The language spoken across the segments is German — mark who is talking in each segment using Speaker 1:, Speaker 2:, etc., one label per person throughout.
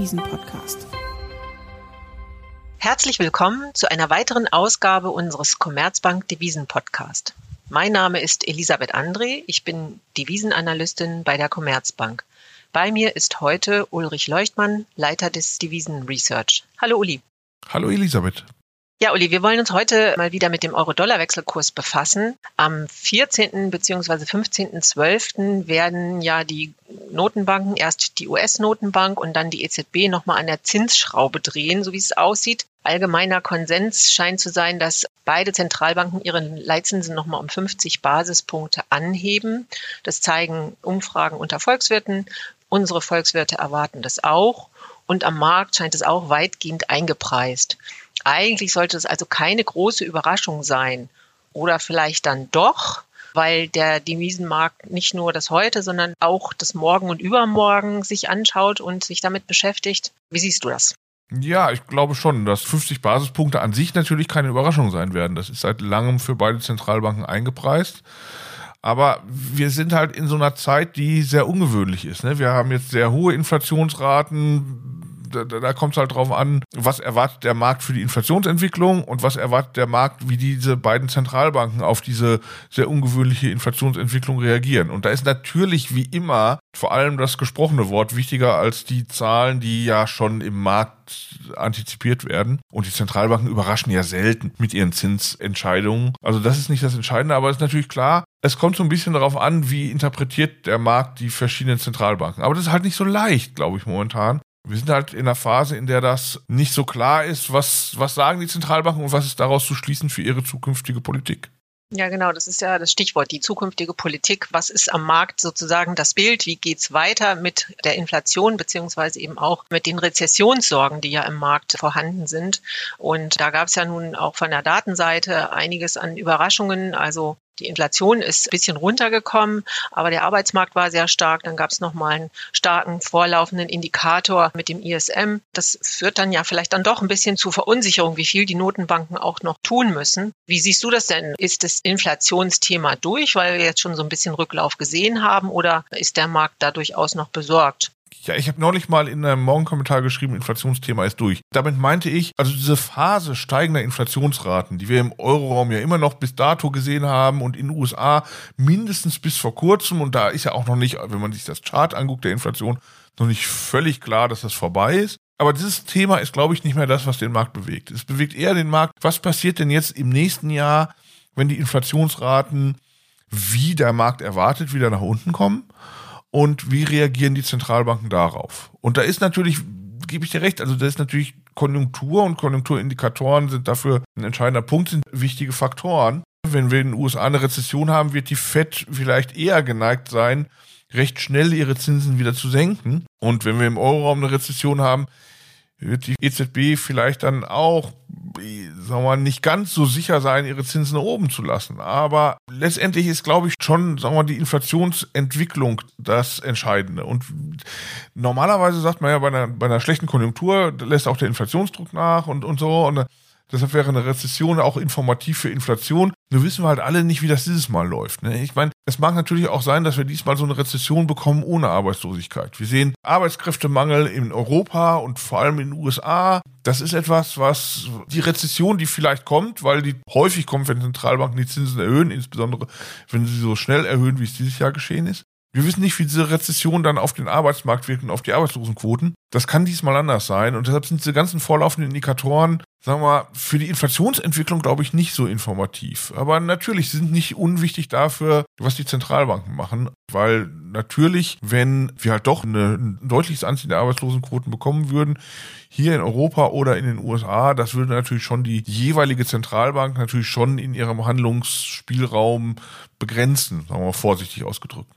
Speaker 1: Devisen-Podcast.
Speaker 2: Herzlich willkommen zu einer weiteren Ausgabe unseres Commerzbank Devisen Podcast. Mein Name ist Elisabeth André, ich bin Devisenanalystin bei der Commerzbank. Bei mir ist heute Ulrich Leuchtmann, Leiter des Devisen Research. Hallo Uli.
Speaker 3: Hallo Elisabeth.
Speaker 2: Ja, Uli, wir wollen uns heute mal wieder mit dem Euro-Dollar-Wechselkurs befassen. Am 14. bzw. 15.12. werden ja die Notenbanken, erst die US-Notenbank und dann die EZB nochmal an der Zinsschraube drehen, so wie es aussieht. Allgemeiner Konsens scheint zu sein, dass beide Zentralbanken ihre Leitzinsen nochmal um 50 Basispunkte anheben. Das zeigen Umfragen unter Volkswirten. Unsere Volkswirte erwarten das auch. Und am Markt scheint es auch weitgehend eingepreist. Eigentlich sollte es also keine große Überraschung sein. Oder vielleicht dann doch, weil der Devisenmarkt nicht nur das heute, sondern auch das Morgen und Übermorgen sich anschaut und sich damit beschäftigt. Wie siehst du das?
Speaker 3: Ja, ich glaube schon, dass 50 Basispunkte an sich natürlich keine Überraschung sein werden. Das ist seit langem für beide Zentralbanken eingepreist. Aber wir sind halt in so einer Zeit, die sehr ungewöhnlich ist. Ne? Wir haben jetzt sehr hohe Inflationsraten da, da kommt es halt drauf an, was erwartet der Markt für die Inflationsentwicklung und was erwartet der Markt, wie diese beiden Zentralbanken auf diese sehr ungewöhnliche Inflationsentwicklung reagieren. Und da ist natürlich wie immer vor allem das gesprochene Wort wichtiger als die Zahlen, die ja schon im Markt antizipiert werden. Und die Zentralbanken überraschen ja selten mit ihren Zinsentscheidungen. Also das ist nicht das Entscheidende, aber es ist natürlich klar, es kommt so ein bisschen darauf an, wie interpretiert der Markt die verschiedenen Zentralbanken. Aber das ist halt nicht so leicht, glaube ich, momentan. Wir sind halt in einer Phase, in der das nicht so klar ist, was, was sagen die Zentralbanken und was ist daraus zu schließen für ihre zukünftige Politik.
Speaker 2: Ja, genau, das ist ja das Stichwort, die zukünftige Politik. Was ist am Markt sozusagen das Bild? Wie geht's weiter mit der Inflation beziehungsweise eben auch mit den Rezessionssorgen, die ja im Markt vorhanden sind? Und da gab es ja nun auch von der Datenseite einiges an Überraschungen. Also die Inflation ist ein bisschen runtergekommen, aber der Arbeitsmarkt war sehr stark. Dann gab es nochmal einen starken vorlaufenden Indikator mit dem ISM. Das führt dann ja vielleicht dann doch ein bisschen zu Verunsicherung, wie viel die Notenbanken auch noch tun müssen. Wie siehst du das denn? Ist das Inflationsthema durch, weil wir jetzt schon so ein bisschen Rücklauf gesehen haben oder ist der Markt da durchaus noch besorgt?
Speaker 3: Ja, ich habe neulich mal in einem Morgenkommentar geschrieben, Inflationsthema ist durch. Damit meinte ich, also diese Phase steigender Inflationsraten, die wir im Euroraum ja immer noch bis dato gesehen haben und in den USA mindestens bis vor kurzem, und da ist ja auch noch nicht, wenn man sich das Chart anguckt, der Inflation, noch nicht völlig klar, dass das vorbei ist. Aber dieses Thema ist, glaube ich, nicht mehr das, was den Markt bewegt. Es bewegt eher den Markt, was passiert denn jetzt im nächsten Jahr, wenn die Inflationsraten, wie der Markt erwartet, wieder nach unten kommen und wie reagieren die Zentralbanken darauf? Und da ist natürlich, gebe ich dir recht, also da ist natürlich Konjunktur und Konjunkturindikatoren sind dafür ein entscheidender Punkt, sind wichtige Faktoren. Wenn wir in den USA eine Rezession haben, wird die Fed vielleicht eher geneigt sein, recht schnell ihre Zinsen wieder zu senken. Und wenn wir im Euroraum eine Rezession haben, wird die EZB vielleicht dann auch, sagen wir mal, nicht ganz so sicher sein, ihre Zinsen oben zu lassen. Aber letztendlich ist, glaube ich, schon, sagen wir mal, die Inflationsentwicklung das Entscheidende. Und normalerweise sagt man ja, bei einer, bei einer schlechten Konjunktur lässt auch der Inflationsdruck nach und, und so. Und Deshalb wäre eine Rezession auch informativ für Inflation. Nur wissen wir halt alle nicht, wie das dieses Mal läuft. Ne? Ich meine, es mag natürlich auch sein, dass wir diesmal so eine Rezession bekommen ohne Arbeitslosigkeit. Wir sehen Arbeitskräftemangel in Europa und vor allem in den USA. Das ist etwas, was die Rezession, die vielleicht kommt, weil die häufig kommt, wenn Zentralbanken die Zinsen erhöhen, insbesondere wenn sie so schnell erhöhen, wie es dieses Jahr geschehen ist. Wir wissen nicht, wie diese Rezession dann auf den Arbeitsmarkt wirkt und auf die Arbeitslosenquoten. Das kann diesmal anders sein. Und deshalb sind diese ganzen vorlaufenden Indikatoren, sagen wir mal, für die Inflationsentwicklung, glaube ich, nicht so informativ. Aber natürlich sind nicht unwichtig dafür, was die Zentralbanken machen. Weil natürlich, wenn wir halt doch eine, ein deutliches Anziehen der Arbeitslosenquoten bekommen würden, hier in Europa oder in den USA, das würde natürlich schon die jeweilige Zentralbank natürlich schon in ihrem Handlungsspielraum begrenzen, sagen wir mal vorsichtig ausgedrückt.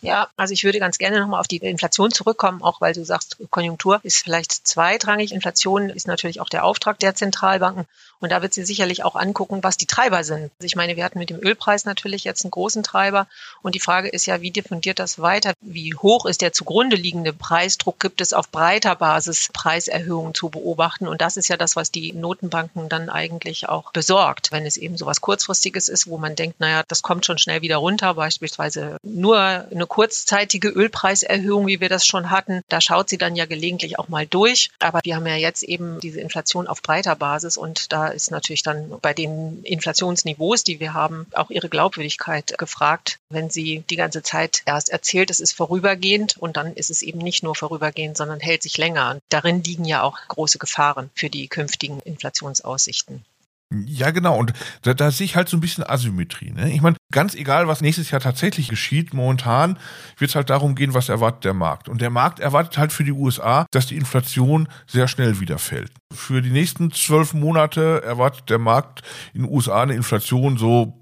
Speaker 2: Ja, also ich würde ganz gerne nochmal auf die Inflation zurückkommen, auch weil du sagst, Konjunktur ist vielleicht zweitrangig. Inflation ist natürlich auch der Auftrag der Zentralbanken. Und da wird sie sicherlich auch angucken, was die Treiber sind. Also ich meine, wir hatten mit dem Ölpreis natürlich jetzt einen großen Treiber. Und die Frage ist ja, wie diffundiert das weiter? Wie hoch ist der zugrunde liegende Preisdruck? Gibt es auf breiter Basis Preiserhöhungen zu beobachten? Und das ist ja das, was die Notenbanken dann eigentlich auch besorgt, wenn es eben so was Kurzfristiges ist, wo man denkt, naja, das kommt schon schnell wieder runter, beispielsweise nur eine kurzzeitige Ölpreiserhöhung, wie wir das schon hatten. Da schaut sie dann ja gelegentlich auch mal durch. Aber wir haben ja jetzt eben diese Inflation auf breiter Basis und da ist natürlich dann bei den Inflationsniveaus, die wir haben, auch ihre Glaubwürdigkeit gefragt, wenn sie die ganze Zeit erst erzählt, es ist vorübergehend und dann ist es eben nicht nur vorübergehend, sondern hält sich länger. Darin liegen ja auch große Gefahren für die künftigen Inflationsaussichten.
Speaker 3: Ja, genau. Und da, da sehe ich halt so ein bisschen Asymmetrie. Ne? Ich meine, ganz egal, was nächstes Jahr tatsächlich geschieht, momentan wird es halt darum gehen, was erwartet der Markt. Und der Markt erwartet halt für die USA, dass die Inflation sehr schnell wieder fällt. Für die nächsten zwölf Monate erwartet der Markt in den USA eine Inflation so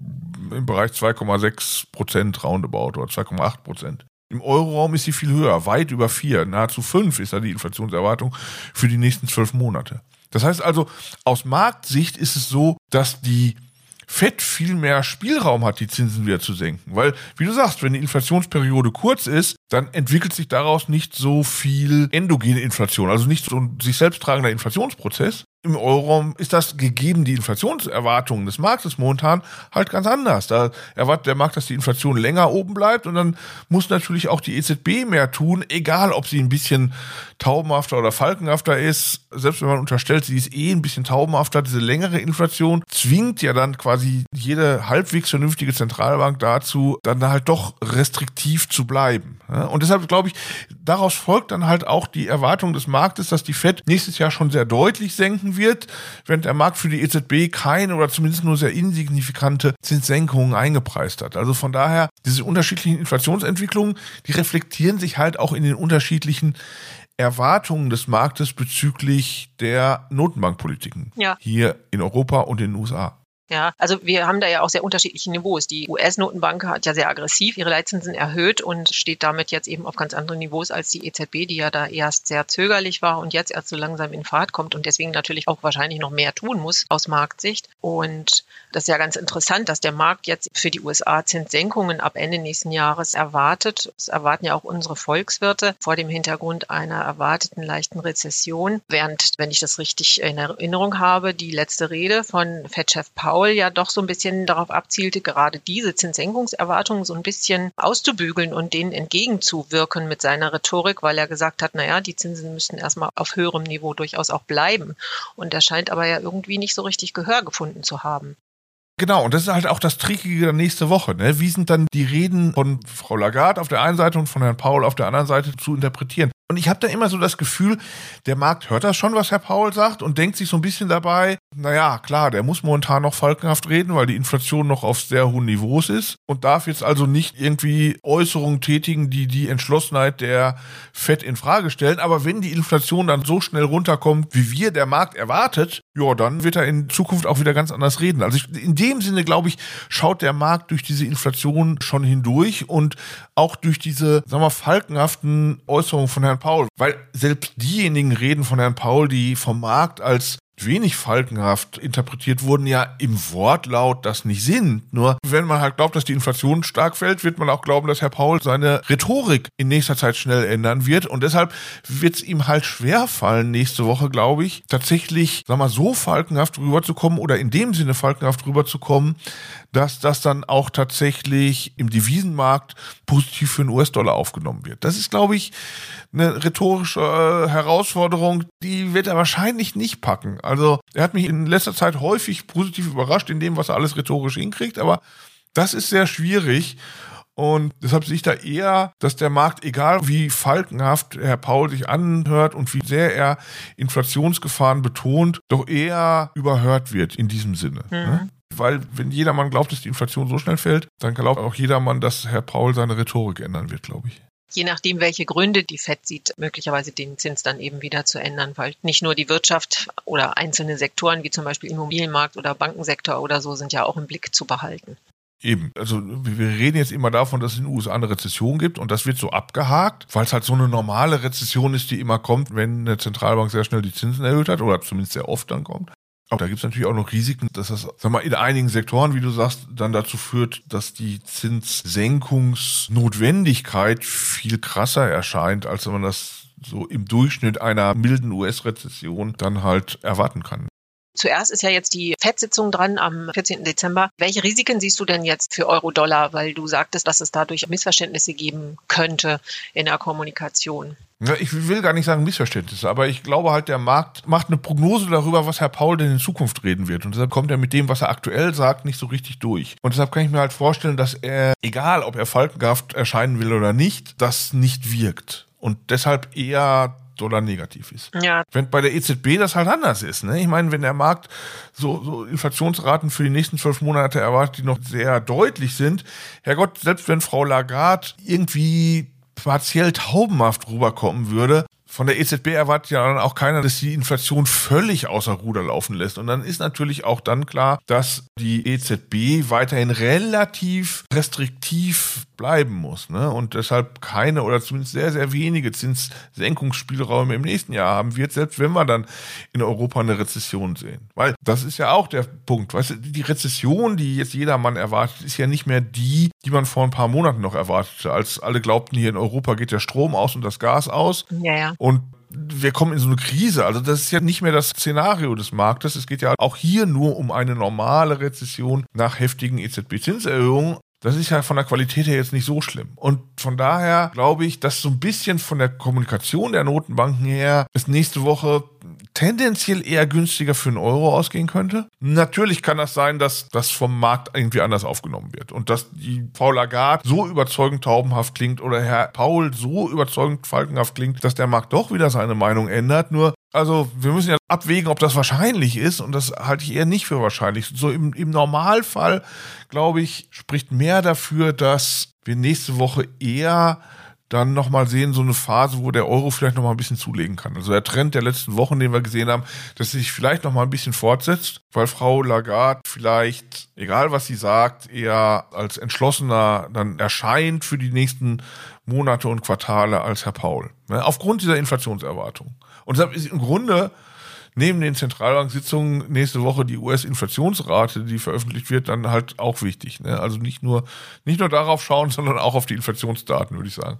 Speaker 3: im Bereich 2,6 Prozent roundabout oder 2,8 Prozent. Im Euroraum ist sie viel höher, weit über vier, nahezu fünf ist da die Inflationserwartung für die nächsten zwölf Monate. Das heißt also, aus Marktsicht ist es so, dass die Fed viel mehr Spielraum hat, die Zinsen wieder zu senken. Weil, wie du sagst, wenn die Inflationsperiode kurz ist, dann entwickelt sich daraus nicht so viel endogene Inflation, also nicht so ein sich selbst tragender Inflationsprozess, im Euroraum ist das gegeben die Inflationserwartungen des Marktes momentan halt ganz anders. Da erwartet der Markt, dass die Inflation länger oben bleibt und dann muss natürlich auch die EZB mehr tun, egal ob sie ein bisschen taubenhafter oder falkenhafter ist. Selbst wenn man unterstellt, sie ist eh ein bisschen taubenhafter, diese längere Inflation zwingt ja dann quasi jede halbwegs vernünftige Zentralbank dazu, dann halt doch restriktiv zu bleiben. Und deshalb glaube ich, daraus folgt dann halt auch die Erwartung des Marktes, dass die Fed nächstes Jahr schon sehr deutlich senken sinken wird, während der Markt für die EZB keine oder zumindest nur sehr insignifikante Zinssenkungen eingepreist hat. Also von daher, diese unterschiedlichen Inflationsentwicklungen, die reflektieren sich halt auch in den unterschiedlichen Erwartungen des Marktes bezüglich der Notenbankpolitiken ja. hier in Europa und in den USA.
Speaker 2: Ja, also wir haben da ja auch sehr unterschiedliche Niveaus. Die US-Notenbank hat ja sehr aggressiv ihre Leitzinsen erhöht und steht damit jetzt eben auf ganz anderen Niveaus als die EZB, die ja da erst sehr zögerlich war und jetzt erst so langsam in Fahrt kommt und deswegen natürlich auch wahrscheinlich noch mehr tun muss aus Marktsicht. Und das ist ja ganz interessant, dass der Markt jetzt für die USA Zinssenkungen ab Ende nächsten Jahres erwartet. Das erwarten ja auch unsere Volkswirte vor dem Hintergrund einer erwarteten leichten Rezession. Während, wenn ich das richtig in Erinnerung habe, die letzte Rede von Fed-Chef Powell ja doch so ein bisschen darauf abzielte, gerade diese Zinssenkungserwartungen so ein bisschen auszubügeln und denen entgegenzuwirken mit seiner Rhetorik, weil er gesagt hat, naja, die Zinsen müssen erstmal auf höherem Niveau durchaus auch bleiben. Und er scheint aber ja irgendwie nicht so richtig Gehör gefunden zu haben.
Speaker 3: Genau, und das ist halt auch das Trickige der nächste Woche. Ne? Wie sind dann die Reden von Frau Lagarde auf der einen Seite und von Herrn Paul auf der anderen Seite zu interpretieren? Und ich habe da immer so das Gefühl, der Markt hört das schon, was Herr Paul sagt und denkt sich so ein bisschen dabei, naja, klar, der muss momentan noch falkenhaft reden, weil die Inflation noch auf sehr hohen Niveaus ist und darf jetzt also nicht irgendwie Äußerungen tätigen, die die Entschlossenheit der FED in Frage stellen. Aber wenn die Inflation dann so schnell runterkommt, wie wir der Markt erwartet, ja, dann wird er in Zukunft auch wieder ganz anders reden. Also ich, in dem Sinne, glaube ich, schaut der Markt durch diese Inflation schon hindurch und auch durch diese, sagen wir, falkenhaften Äußerungen von Herrn Herrn Paul, weil selbst diejenigen reden von Herrn Paul, die vom Markt als wenig falkenhaft interpretiert wurden, ja im Wortlaut das nicht sind. Nur wenn man halt glaubt, dass die Inflation stark fällt, wird man auch glauben, dass Herr Paul seine Rhetorik in nächster Zeit schnell ändern wird. Und deshalb wird es ihm halt schwer fallen, nächste Woche, glaube ich, tatsächlich, sag mal, so falkenhaft rüberzukommen oder in dem Sinne falkenhaft rüberzukommen, dass das dann auch tatsächlich im Devisenmarkt positiv für den US-Dollar aufgenommen wird. Das ist, glaube ich, eine rhetorische äh, Herausforderung, die wird er wahrscheinlich nicht packen. Also er hat mich in letzter Zeit häufig positiv überrascht in dem, was er alles rhetorisch hinkriegt, aber das ist sehr schwierig. Und deshalb sehe ich da eher, dass der Markt, egal wie falkenhaft Herr Paul sich anhört und wie sehr er Inflationsgefahren betont, doch eher überhört wird in diesem Sinne. Mhm. Ne? Weil wenn jedermann glaubt, dass die Inflation so schnell fällt, dann glaubt auch jedermann, dass Herr Paul seine Rhetorik ändern wird, glaube ich
Speaker 2: je nachdem, welche Gründe die FED sieht, möglicherweise den Zins dann eben wieder zu ändern, weil nicht nur die Wirtschaft oder einzelne Sektoren wie zum Beispiel Immobilienmarkt oder Bankensektor oder so sind ja auch im Blick zu behalten.
Speaker 3: Eben, also wir reden jetzt immer davon, dass es in den USA eine Rezession gibt und das wird so abgehakt, weil es halt so eine normale Rezession ist, die immer kommt, wenn eine Zentralbank sehr schnell die Zinsen erhöht hat oder zumindest sehr oft dann kommt. Aber da gibt es natürlich auch noch Risiken, dass das, sag mal, in einigen Sektoren, wie du sagst, dann dazu führt, dass die Zinssenkungsnotwendigkeit viel krasser erscheint, als wenn man das so im Durchschnitt einer milden US-Rezession dann halt erwarten kann.
Speaker 2: Zuerst ist ja jetzt die FED-Sitzung dran am 14. Dezember. Welche Risiken siehst du denn jetzt für Euro-Dollar? Weil du sagtest, dass es dadurch Missverständnisse geben könnte in der Kommunikation.
Speaker 3: Ich will gar nicht sagen Missverständnisse, aber ich glaube halt, der Markt macht eine Prognose darüber, was Herr Paul denn in Zukunft reden wird. Und deshalb kommt er mit dem, was er aktuell sagt, nicht so richtig durch. Und deshalb kann ich mir halt vorstellen, dass er, egal ob er falkenhaft erscheinen will oder nicht, das nicht wirkt. Und deshalb eher Dollar negativ ist.
Speaker 2: Ja.
Speaker 3: Wenn bei der EZB das halt anders ist. Ne? Ich meine, wenn der Markt so, so Inflationsraten für die nächsten zwölf Monate erwartet, die noch sehr deutlich sind, Herrgott, selbst wenn Frau Lagarde irgendwie partiell taubenhaft rüberkommen würde, von der EZB erwartet ja dann auch keiner, dass die Inflation völlig außer Ruder laufen lässt. Und dann ist natürlich auch dann klar, dass die EZB weiterhin relativ restriktiv bleiben muss. Ne? Und deshalb keine oder zumindest sehr, sehr wenige Zinssenkungsspielräume im nächsten Jahr haben wird, selbst wenn wir dann in Europa eine Rezession sehen. Weil das ist ja auch der Punkt. Weißt du, die Rezession, die jetzt jedermann erwartet, ist ja nicht mehr die, die man vor ein paar Monaten noch erwartete, als alle glaubten, hier in Europa geht der Strom aus und das Gas aus.
Speaker 2: Ja, ja.
Speaker 3: Und wir kommen in so eine Krise. Also das ist ja nicht mehr das Szenario des Marktes. Es geht ja auch hier nur um eine normale Rezession nach heftigen EZB-Zinserhöhungen. Das ist ja von der Qualität her jetzt nicht so schlimm. Und von daher glaube ich, dass so ein bisschen von der Kommunikation der Notenbanken her es nächste Woche tendenziell eher günstiger für einen Euro ausgehen könnte. Natürlich kann das sein, dass das vom Markt irgendwie anders aufgenommen wird und dass die Frau Lagarde so überzeugend taubenhaft klingt oder Herr Paul so überzeugend falkenhaft klingt, dass der Markt doch wieder seine Meinung ändert. Nur also wir müssen ja abwägen, ob das wahrscheinlich ist und das halte ich eher nicht für wahrscheinlich. So im, im Normalfall, glaube ich, spricht mehr dafür, dass wir nächste Woche eher dann nochmal sehen, so eine Phase, wo der Euro vielleicht nochmal ein bisschen zulegen kann. Also der Trend der letzten Wochen, den wir gesehen haben, dass sich vielleicht nochmal ein bisschen fortsetzt, weil Frau Lagarde vielleicht, egal was sie sagt, eher als entschlossener dann erscheint für die nächsten Monate und Quartale als Herr Paul. Ne? Aufgrund dieser Inflationserwartung. Und deshalb ist im Grunde neben den Zentralbanksitzungen nächste Woche die US-Inflationsrate, die veröffentlicht wird, dann halt auch wichtig. Ne? Also nicht nur, nicht nur darauf schauen, sondern auch auf die Inflationsdaten, würde ich sagen.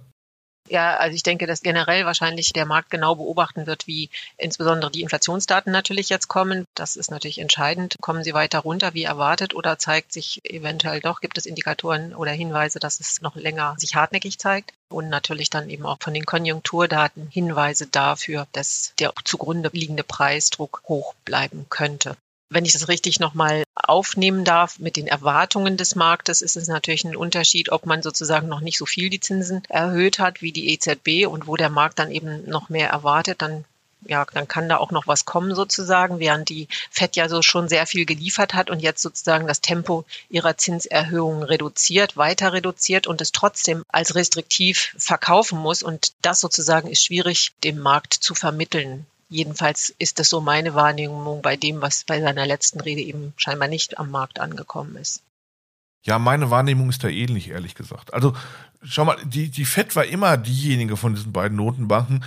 Speaker 2: Ja, also ich denke, dass generell wahrscheinlich der Markt genau beobachten wird, wie insbesondere die Inflationsdaten natürlich jetzt kommen. Das ist natürlich entscheidend. Kommen sie weiter runter wie erwartet oder zeigt sich eventuell doch, gibt es Indikatoren oder Hinweise, dass es noch länger sich hartnäckig zeigt? Und natürlich dann eben auch von den Konjunkturdaten Hinweise dafür, dass der zugrunde liegende Preisdruck hoch bleiben könnte. Wenn ich das richtig nochmal aufnehmen darf mit den Erwartungen des Marktes, ist es natürlich ein Unterschied, ob man sozusagen noch nicht so viel die Zinsen erhöht hat wie die EZB und wo der Markt dann eben noch mehr erwartet, dann ja, dann kann da auch noch was kommen sozusagen, während die FED ja so schon sehr viel geliefert hat und jetzt sozusagen das Tempo ihrer Zinserhöhungen reduziert, weiter reduziert und es trotzdem als restriktiv verkaufen muss. Und das sozusagen ist schwierig dem Markt zu vermitteln. Jedenfalls ist das so meine Wahrnehmung bei dem, was bei seiner letzten Rede eben scheinbar nicht am Markt angekommen ist.
Speaker 3: Ja, meine Wahrnehmung ist da ähnlich, ehrlich gesagt. Also, schau mal, die, die FED war immer diejenige von diesen beiden Notenbanken,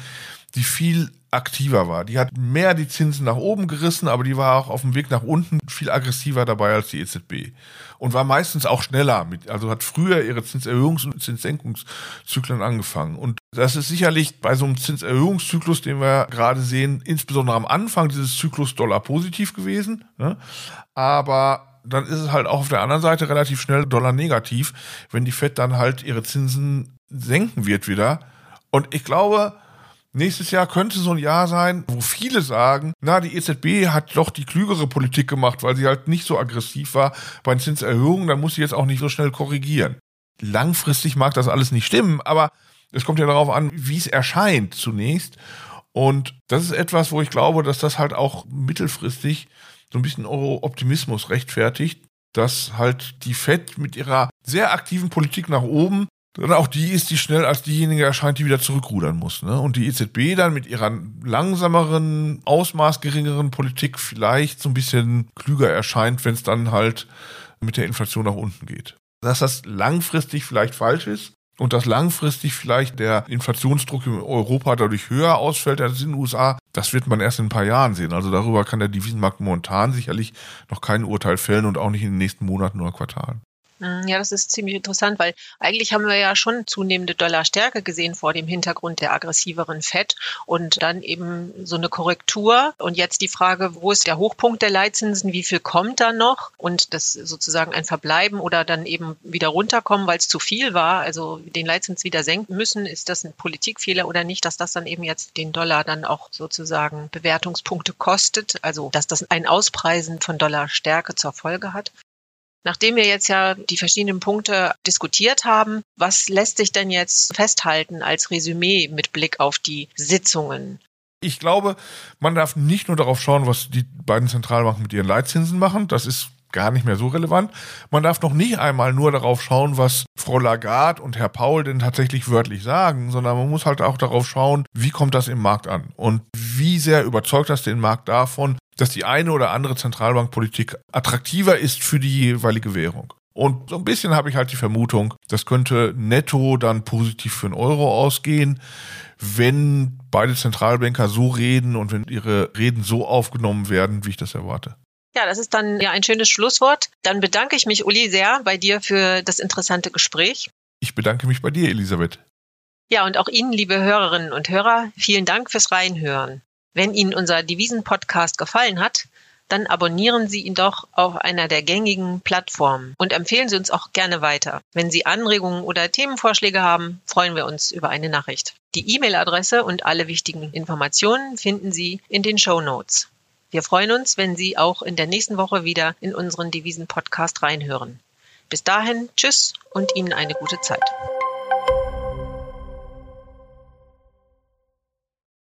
Speaker 3: die viel aktiver war. Die hat mehr die Zinsen nach oben gerissen, aber die war auch auf dem Weg nach unten viel aggressiver dabei als die EZB. Und war meistens auch schneller mit, also hat früher ihre Zinserhöhungs- und Zinssenkungszyklen angefangen. Und das ist sicherlich bei so einem Zinserhöhungszyklus, den wir gerade sehen, insbesondere am Anfang dieses Zyklus Dollar positiv gewesen. Ne? Aber dann ist es halt auch auf der anderen Seite relativ schnell Dollar negativ, wenn die Fed dann halt ihre Zinsen senken wird wieder. Und ich glaube, Nächstes Jahr könnte so ein Jahr sein, wo viele sagen, na, die EZB hat doch die klügere Politik gemacht, weil sie halt nicht so aggressiv war bei den Zinserhöhungen, dann muss sie jetzt auch nicht so schnell korrigieren. Langfristig mag das alles nicht stimmen, aber es kommt ja darauf an, wie es erscheint zunächst. Und das ist etwas, wo ich glaube, dass das halt auch mittelfristig so ein bisschen Euro-Optimismus rechtfertigt, dass halt die FED mit ihrer sehr aktiven Politik nach oben dann auch die ist, die schnell als diejenige erscheint, die wieder zurückrudern muss. Ne? Und die EZB dann mit ihrer langsameren, ausmaßgeringeren Politik vielleicht so ein bisschen klüger erscheint, wenn es dann halt mit der Inflation nach unten geht. Dass das langfristig vielleicht falsch ist, und dass langfristig vielleicht der Inflationsdruck in Europa dadurch höher ausfällt als in den USA, das wird man erst in ein paar Jahren sehen. Also darüber kann der Devisenmarkt momentan sicherlich noch kein Urteil fällen und auch nicht in den nächsten Monaten oder Quartalen.
Speaker 2: Hm, ja, das ist ziemlich interessant, weil eigentlich haben wir ja schon zunehmende Dollarstärke gesehen vor dem Hintergrund der aggressiveren Fed und dann eben so eine Korrektur. Und jetzt die Frage, wo ist der Hochpunkt der Leitzinsen? Wie viel kommt da noch? Und das sozusagen ein Verbleiben oder dann eben wieder runterkommen, weil es zu viel war, also den Leitzins wieder senken müssen. Ist das ein Politikfehler oder nicht, dass das dann eben jetzt den Dollar dann auch sozusagen Bewertungspunkte kostet? Also, dass das ein Auspreisen von Dollarstärke zur Folge hat? Nachdem wir jetzt ja die verschiedenen Punkte diskutiert haben, was lässt sich denn jetzt festhalten als Resümee mit Blick auf die Sitzungen?
Speaker 3: Ich glaube, man darf nicht nur darauf schauen, was die beiden Zentralbanken mit ihren Leitzinsen machen. Das ist gar nicht mehr so relevant. Man darf noch nicht einmal nur darauf schauen, was Frau Lagarde und Herr Paul denn tatsächlich wörtlich sagen, sondern man muss halt auch darauf schauen, wie kommt das im Markt an und wie sehr überzeugt das den Markt davon, dass die eine oder andere Zentralbankpolitik attraktiver ist für die jeweilige Währung. Und so ein bisschen habe ich halt die Vermutung, das könnte netto dann positiv für den Euro ausgehen, wenn beide Zentralbanker so reden und wenn ihre Reden so aufgenommen werden, wie ich das erwarte.
Speaker 2: Ja, das ist dann ja ein schönes Schlusswort. Dann bedanke ich mich, Uli, sehr bei dir für das interessante Gespräch.
Speaker 3: Ich bedanke mich bei dir, Elisabeth.
Speaker 2: Ja, und auch Ihnen, liebe Hörerinnen und Hörer, vielen Dank fürs Reinhören. Wenn Ihnen unser Devisen-Podcast gefallen hat, dann abonnieren Sie ihn doch auf einer der gängigen Plattformen und empfehlen Sie uns auch gerne weiter. Wenn Sie Anregungen oder Themenvorschläge haben, freuen wir uns über eine Nachricht. Die E-Mail-Adresse und alle wichtigen Informationen finden Sie in den Show Notes. Wir freuen uns, wenn Sie auch in der nächsten Woche wieder in unseren Devisen-Podcast reinhören. Bis dahin, tschüss und Ihnen eine gute Zeit.